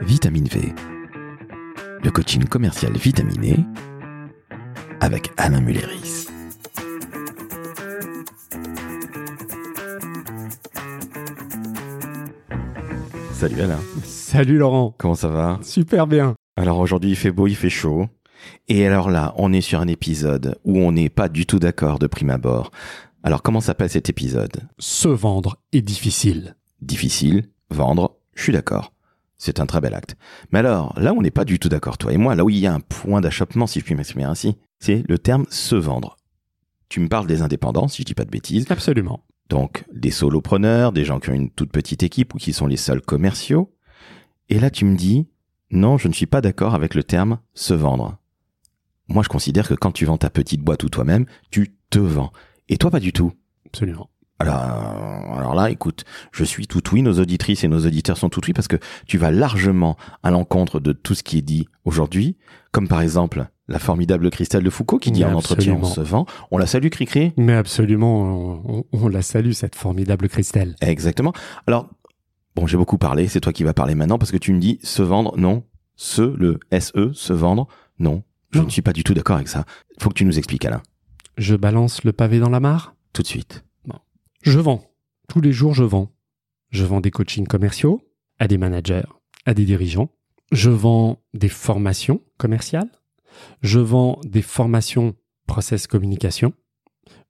Vitamine V, le coaching commercial vitaminé avec Alain Mulleris. Salut Alain, Salut Laurent, comment ça va? Super bien. Alors aujourd'hui il fait beau, il fait chaud. Et alors là, on est sur un épisode où on n'est pas du tout d'accord de prime abord. Alors comment s'appelle cet épisode? Se vendre est difficile. Difficile, vendre, je suis d'accord. C'est un très bel acte. Mais alors, là où on n'est pas du tout d'accord, toi et moi, là où il y a un point d'achoppement, si je puis m'exprimer ainsi, c'est le terme se vendre. Tu me parles des indépendants, si je dis pas de bêtises. Absolument. Donc, des solopreneurs, des gens qui ont une toute petite équipe ou qui sont les seuls commerciaux. Et là, tu me dis, non, je ne suis pas d'accord avec le terme se vendre. Moi, je considère que quand tu vends ta petite boîte ou toi-même, tu te vends. Et toi, pas du tout. Absolument. Alors, alors là, écoute, je suis tout oui, nos auditrices et nos auditeurs sont tout oui parce que tu vas largement à l'encontre de tout ce qui est dit aujourd'hui, comme par exemple la formidable Christelle de Foucault qui dit Mais en entretien on se vend. On la salue, Cricri Mais absolument, on, on la salue, cette formidable Christelle. Exactement. Alors, bon, j'ai beaucoup parlé, c'est toi qui vas parler maintenant parce que tu me dis se vendre, non. Se, le SE, se vendre, non. Je Non. ne suis pas du tout d'accord avec ça. Faut que tu nous expliques, Alain. Je balance le pavé dans la mare? Tout de suite. Je vends. Tous les jours, je vends. Je vends des coachings commerciaux à des managers, à des dirigeants. Je vends des formations commerciales. Je vends des formations process communication.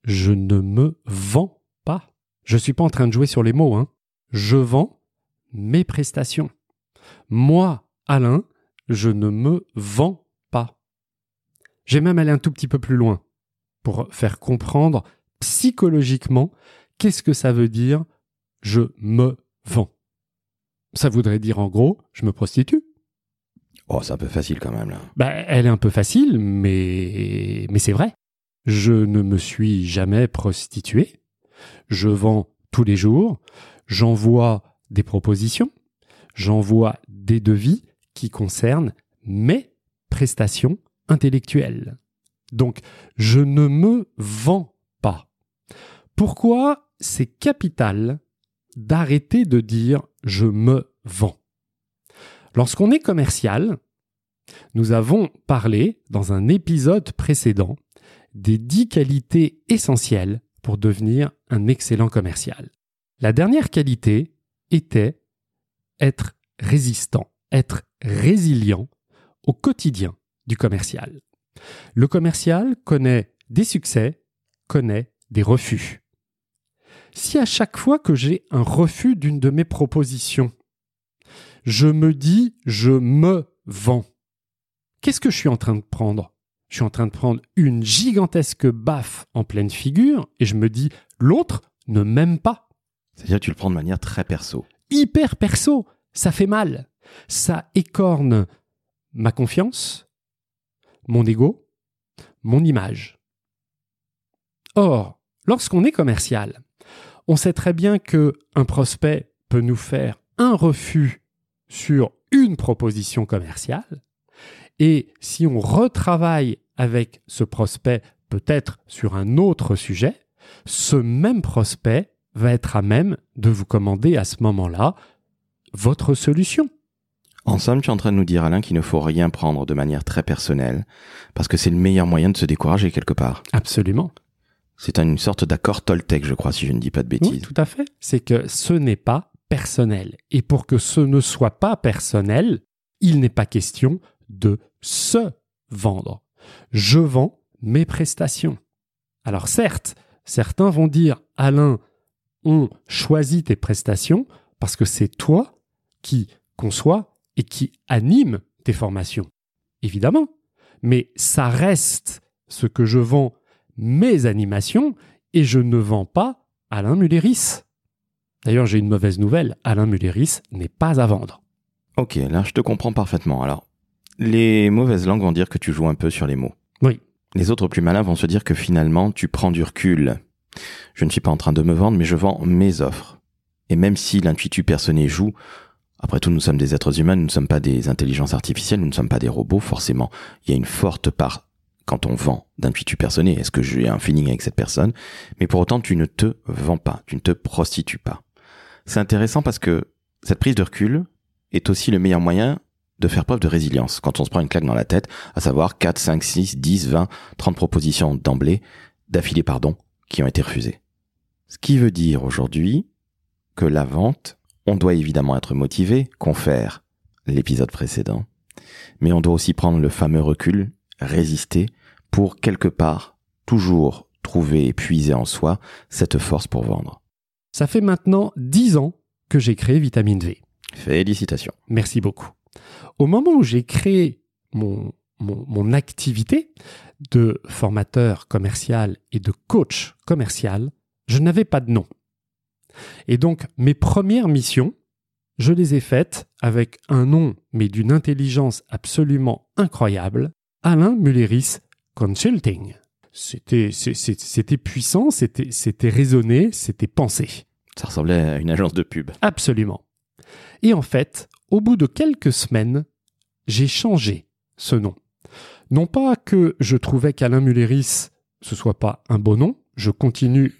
Je ne me vends pas. Je suis pas en train de jouer sur les mots, hein. Je vends mes prestations. Moi, Alain, je ne me vends pas. J'ai même allé un tout petit peu plus loin pour faire comprendre psychologiquement qu'est-ce que ça veut dire je me vends? Ça voudrait dire en gros, je me prostitue. Oh, c'est un peu facile quand même, là. Bah, elle est un peu facile, mais, mais c'est vrai. Je ne me suis jamais prostitué. Je vends tous les jours. J'envoie des propositions. J'envoie des devis qui concernent mes prestations intellectuelles. Donc, je ne me vends pas. Pourquoi c'est capital d'arrêter de dire je me vends Lorsqu'on est commercial, nous avons parlé dans un épisode précédent des dix qualités essentielles pour devenir un excellent commercial. La dernière qualité était être résistant, être résilient au quotidien du commercial. Le commercial connaît des succès, connaît des refus. Si à chaque fois que j'ai un refus d'une de mes propositions, je me dis je me vends, qu'est-ce que je suis en train de prendre? Je suis en train de prendre une gigantesque baffe en pleine figure et je me dis l'autre ne m'aime pas. C'est-à-dire que tu le prends de manière très perso. Hyper perso, ça fait mal. Ça écorne ma confiance, mon ego, mon image. Or, lorsqu'on est commercial, on sait très bien que un prospect peut nous faire un refus sur une proposition commerciale et si on retravaille avec ce prospect peut-être sur un autre sujet, ce même prospect va être à même de vous commander à ce moment-là votre solution. En somme, tu es en train de nous dire, Alain, qu'il ne faut rien prendre de manière très personnelle, parce que c'est le meilleur moyen de se décourager quelque part. Absolument. C'est une sorte d'accord Toltec, je crois, si je ne dis pas de bêtises. Oui, tout à fait. C'est que ce n'est pas personnel. Et pour que ce ne soit pas personnel, il n'est pas question de se vendre. Je vends mes prestations. Alors certes, certains vont dire, Alain, on choisit tes prestations parce que c'est toi qui conçois et qui anime tes formations. Évidemment. Mais ça reste ce que je vends mes animations et je ne vends pas Alain Mulleris. D'ailleurs, j'ai une mauvaise nouvelle. Alain Mulleris n'est pas à vendre. Ok, là, je te comprends parfaitement. Alors, les mauvaises langues vont dire que tu joues un peu sur les mots. Oui. Les autres plus malins vont se dire que finalement, tu prends du recul. Je ne suis pas en train de me vendre, mais je vends mes offres. Et même si l'intuitu personné joue, après tout, nous sommes des êtres humains, nous ne sommes pas des intelligences artificielles, nous ne sommes pas des robots, forcément. Il y a une forte part, quand on vend, d'intuitu personné. Est-ce que j'ai un feeling avec cette personne? Mais pour autant, tu ne te vends pas, tu ne te prostitues pas. C'est intéressant parce que cette prise de recul, est aussi le meilleur moyen de faire preuve de résilience quand on se prend une claque dans la tête, à savoir 4, 5, 6, 10, 20, 30 propositions d'emblée, d'affilée, pardon, qui ont été refusées. Ce qui veut dire aujourd'hui que la vente, on doit évidemment être motivé, confère l'épisode précédent, mais on doit aussi prendre le fameux recul, résister, pour quelque part toujours trouver et puiser en soi cette force pour vendre. Ça fait maintenant 10 ans que j'ai créé Vitamine V. Félicitations. Merci beaucoup. Au moment où j'ai créé mon, mon, activité de formateur commercial et de coach commercial, je n'avais pas de nom. Et donc, mes premières missions, je les ai faites avec un nom, mais d'une intelligence absolument incroyable, Alain Mulleris Consulting. C'était, c'était puissant, c'était, c'était raisonné, c'était pensé. Ça ressemblait à une agence de pub. Absolument. Et en fait, au bout de quelques semaines, j'ai changé ce nom. Non pas que je trouvais qu'Alain Mulleris ce soit pas un beau nom, je continue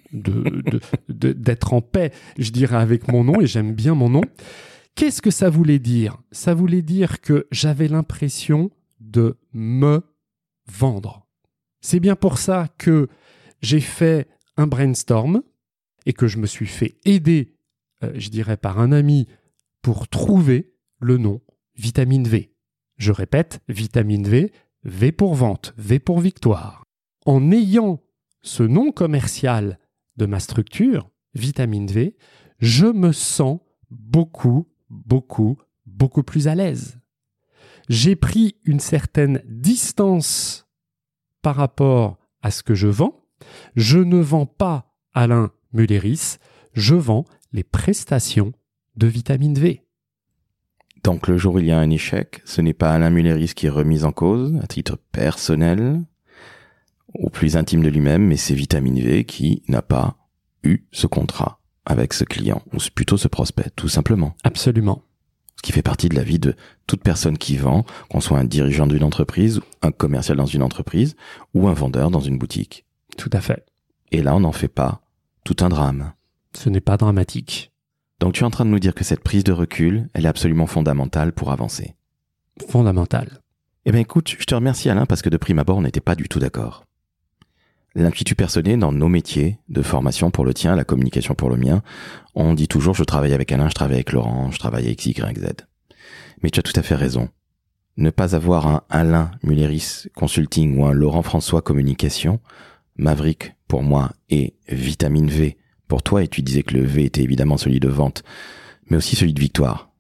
d'être en paix, je dirais, avec mon nom et j'aime bien mon nom. Qu'est-ce que ça voulait dire? Ça voulait dire que j'avais l'impression de me vendre. C'est bien pour ça que j'ai fait un brainstorm et que je me suis fait aider, euh, je dirais, par un ami pour trouver le nom vitamine V. Je répète, vitamine V, V pour vente, V pour victoire. En ayant ce nom commercial de ma structure, vitamine V, je me sens beaucoup, beaucoup, beaucoup plus à l'aise. J'ai pris une certaine distance par rapport à ce que je vends. Je ne vends pas Alain Mulleris, je vends les prestations de vitamine V. Donc le jour où il y a un échec, ce n'est pas Alain Mulleris qui est remis en cause à titre personnel, au plus intime de lui-même, mais c'est Vitamine V qui n'a pas eu ce contrat avec ce client, ou plutôt ce prospect, tout simplement. Absolument. Ce qui fait partie de la vie de toute personne qui vend, qu'on soit un dirigeant d'une entreprise, un commercial dans une entreprise, ou un vendeur dans une boutique. Tout à fait. Et là, on n'en fait pas tout un drame. Ce n'est pas dramatique. Donc tu es en train de nous dire que cette prise de recul, elle est absolument fondamentale pour avancer. Fondamentale. Eh bien écoute, je te remercie Alain parce que de prime abord, on n'était pas du tout d'accord. L'intuitu personnel dans nos métiers de formation pour le tien, la communication pour le mien, on dit toujours je travaille avec Alain, je travaille avec Laurent, je travaille avec Y, Z. Mais tu as tout à fait raison. Ne pas avoir un Alain Mulleris Consulting ou un Laurent François Communication, Maverick pour moi et Vitamine V pour toi, et tu disais que le V était évidemment celui de vente, mais aussi celui de victoire,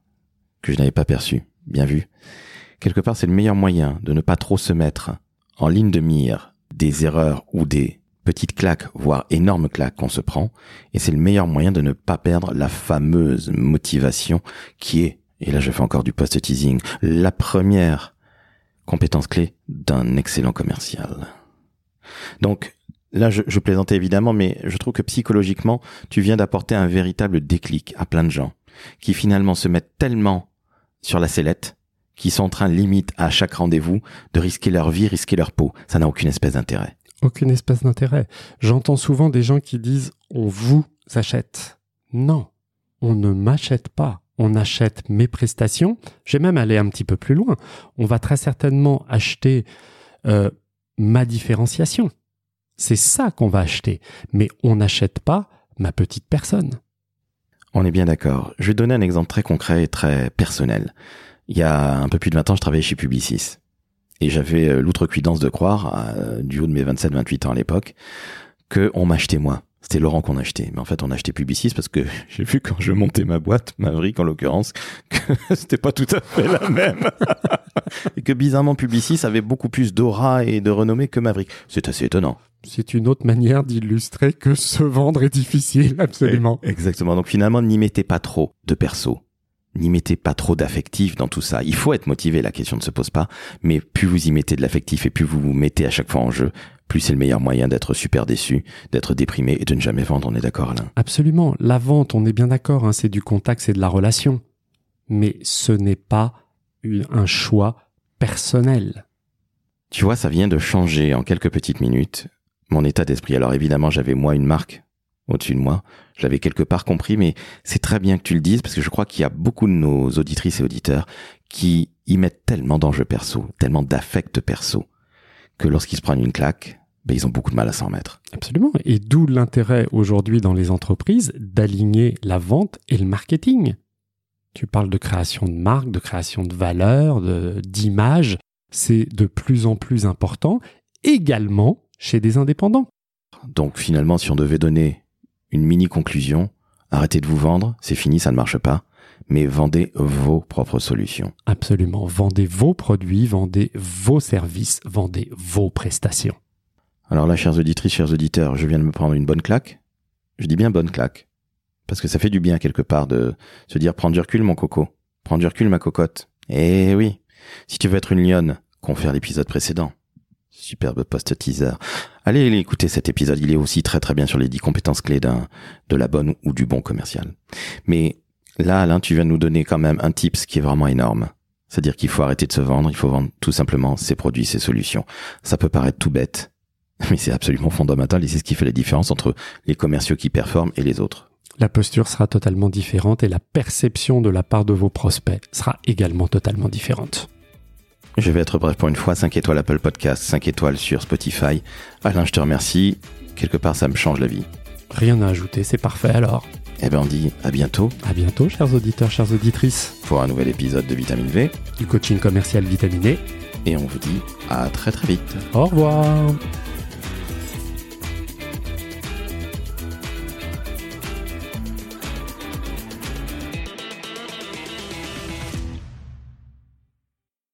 que je n'avais pas perçu. Bien vu. Quelque part, c'est le meilleur moyen de ne pas trop se mettre en ligne de mire des erreurs ou des petites claques, voire énormes claques qu'on se prend, et c'est le meilleur moyen de ne pas perdre la fameuse motivation qui est, et là je fais encore du post-teasing, la première compétence clé d'un excellent commercial. Donc, Là, je, plaisantais évidemment, mais je trouve que psychologiquement, tu viens d'apporter un véritable déclic à plein de gens qui finalement se mettent tellement sur la sellette qu'ils sont en train limite à chaque rendez-vous de risquer leur vie, risquer leur peau. Ça n'a aucune espèce d'intérêt. Aucune espèce d'intérêt. J'entends souvent des gens qui disent on vous achète. Non, on ne m'achète pas. On achète mes prestations. J'ai même allé un petit peu plus loin. On va très certainement acheter euh, ma différenciation. C'est ça qu'on va acheter, mais on n'achète pas ma petite personne. On est bien d'accord. Je vais donner un exemple très concret et très personnel. Il y a un peu plus de 20 ans, je travaillais chez Publicis. Et j'avais euh, l'outrecuidance de croire, euh, du haut de mes 27-28 ans à l'époque, que on m'achetait moi. C'était Laurent qu'on achetait. Mais en fait, on achetait Publicis parce que j'ai vu quand je montais ma boîte, Maverick en l'occurrence, que c'était pas tout à fait la même. et que bizarrement, Publicis avait beaucoup plus d'aura et de renommée que Maverick. C'est assez étonnant. C'est une autre manière d'illustrer que se vendre est difficile, absolument. Exactement. Donc finalement, n'y mettez pas trop de perso. N'y mettez pas trop d'affectif dans tout ça. Il faut être motivé, la question ne se pose pas. Mais plus vous y mettez de l'affectif et plus vous vous mettez à chaque fois en jeu, plus c'est le meilleur moyen d'être super déçu, d'être déprimé et de ne jamais vendre. On est d'accord, Alain? Absolument. La vente, on est bien d'accord. Hein, c'est du contact, c'est de la relation. Mais ce n'est pas un choix personnel. Tu vois, ça vient de changer en quelques petites minutes mon état d'esprit. Alors évidemment, j'avais moi une marque au-dessus de moi. Je l'avais quelque part compris, mais c'est très bien que tu le dises parce que je crois qu'il y a beaucoup de nos auditrices et auditeurs qui y mettent tellement d'enjeux perso, tellement d'affects perso, que lorsqu'ils se prennent une claque, ben, ils ont beaucoup de mal à s'en remettre. Absolument. Et d'où l'intérêt aujourd'hui dans les entreprises d'aligner la vente et le marketing. Tu parles de création de marque, de création de valeur, d'image. C'est de plus en plus important également chez des indépendants. Donc finalement, si on devait donner une mini conclusion, arrêtez de vous vendre, c'est fini, ça ne marche pas, mais vendez vos propres solutions. Absolument, vendez vos produits, vendez vos services, vendez vos prestations. Alors là, chers auditrices, chers auditeurs, je viens de me prendre une bonne claque. Je dis bien bonne claque. Parce que ça fait du bien quelque part de se dire prends du recul mon coco, prends du recul ma cocotte. Eh oui, si tu veux être une lionne, confère l'épisode précédent. Superbe post-teaser. Allez, allez écouter cet épisode, il est aussi très très bien sur les 10 compétences clés d'un, de la bonne ou du bon commercial. Mais là, Alain, tu viens de nous donner quand même un tips qui est vraiment énorme. C'est-à-dire qu'il faut arrêter de se vendre, il faut vendre tout simplement ses produits, ses solutions. Ça peut paraître tout bête, mais c'est absolument fondamental et c'est ce qui fait la différence entre les commerciaux qui performent et les autres. La posture sera totalement différente et la perception de la part de vos prospects sera également totalement différente. Je vais être bref pour une fois, 5 étoiles Apple Podcast, 5 étoiles sur Spotify. Alain, je te remercie. Quelque part, ça me change la vie. Rien à ajouter, c'est parfait alors. Eh ben on dit à bientôt. À bientôt, chers auditeurs, chères auditrices. Pour un nouvel épisode de Vitamine V. Du coaching commercial vitaminé. Et on vous dit à très très vite. Au revoir.